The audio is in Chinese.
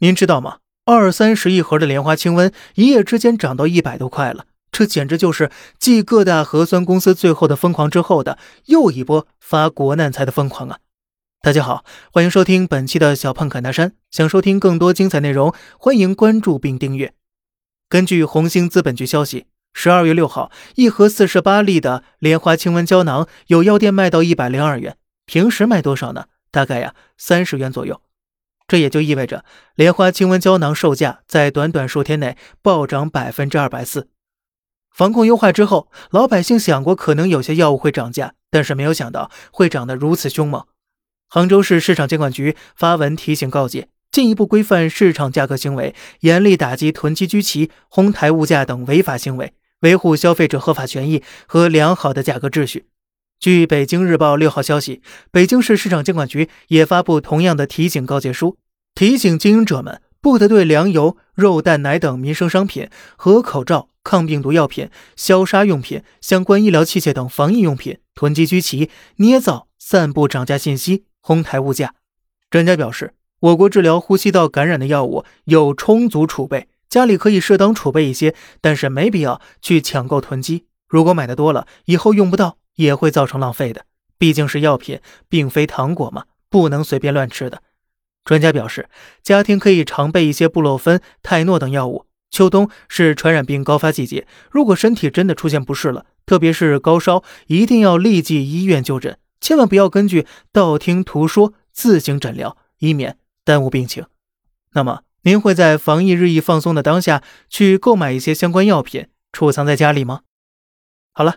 您知道吗？二三十一盒的莲花清瘟一夜之间涨到一百多块了，这简直就是继各大核酸公司最后的疯狂之后的又一波发国难财的疯狂啊！大家好，欢迎收听本期的小胖侃大山。想收听更多精彩内容，欢迎关注并订阅。根据红星资本局消息，十二月六号，一盒四十八粒的莲花清瘟胶囊有药店卖到一百零二元，平时卖多少呢？大概呀三十元左右。这也就意味着莲花清瘟胶囊售价在短短数天内暴涨百分之二百四。防控优化之后，老百姓想过可能有些药物会涨价，但是没有想到会涨得如此凶猛。杭州市市场监管局发文提醒告诫，进一步规范市场价格行为，严厉打击囤积居奇、哄抬物价等违法行为，维护消费者合法权益和良好的价格秩序。据北京日报六号消息，北京市市场监管局也发布同样的提醒告诫书，提醒经营者们不得对粮油、肉蛋奶等民生商品和口罩、抗病毒药品、消杀用品、相关医疗器械等防疫用品囤积居奇、捏造、散布涨价信息、哄抬物价。专家表示，我国治疗呼吸道感染的药物有充足储备，家里可以适当储备一些，但是没必要去抢购囤积。如果买的多了，以后用不到。也会造成浪费的，毕竟是药品，并非糖果嘛，不能随便乱吃的。专家表示，家庭可以常备一些布洛芬、泰诺等药物。秋冬是传染病高发季节，如果身体真的出现不适了，特别是高烧，一定要立即医院就诊，千万不要根据道听途说自行诊疗，以免耽误病情。那么，您会在防疫日益放松的当下去购买一些相关药品，储藏在家里吗？好了。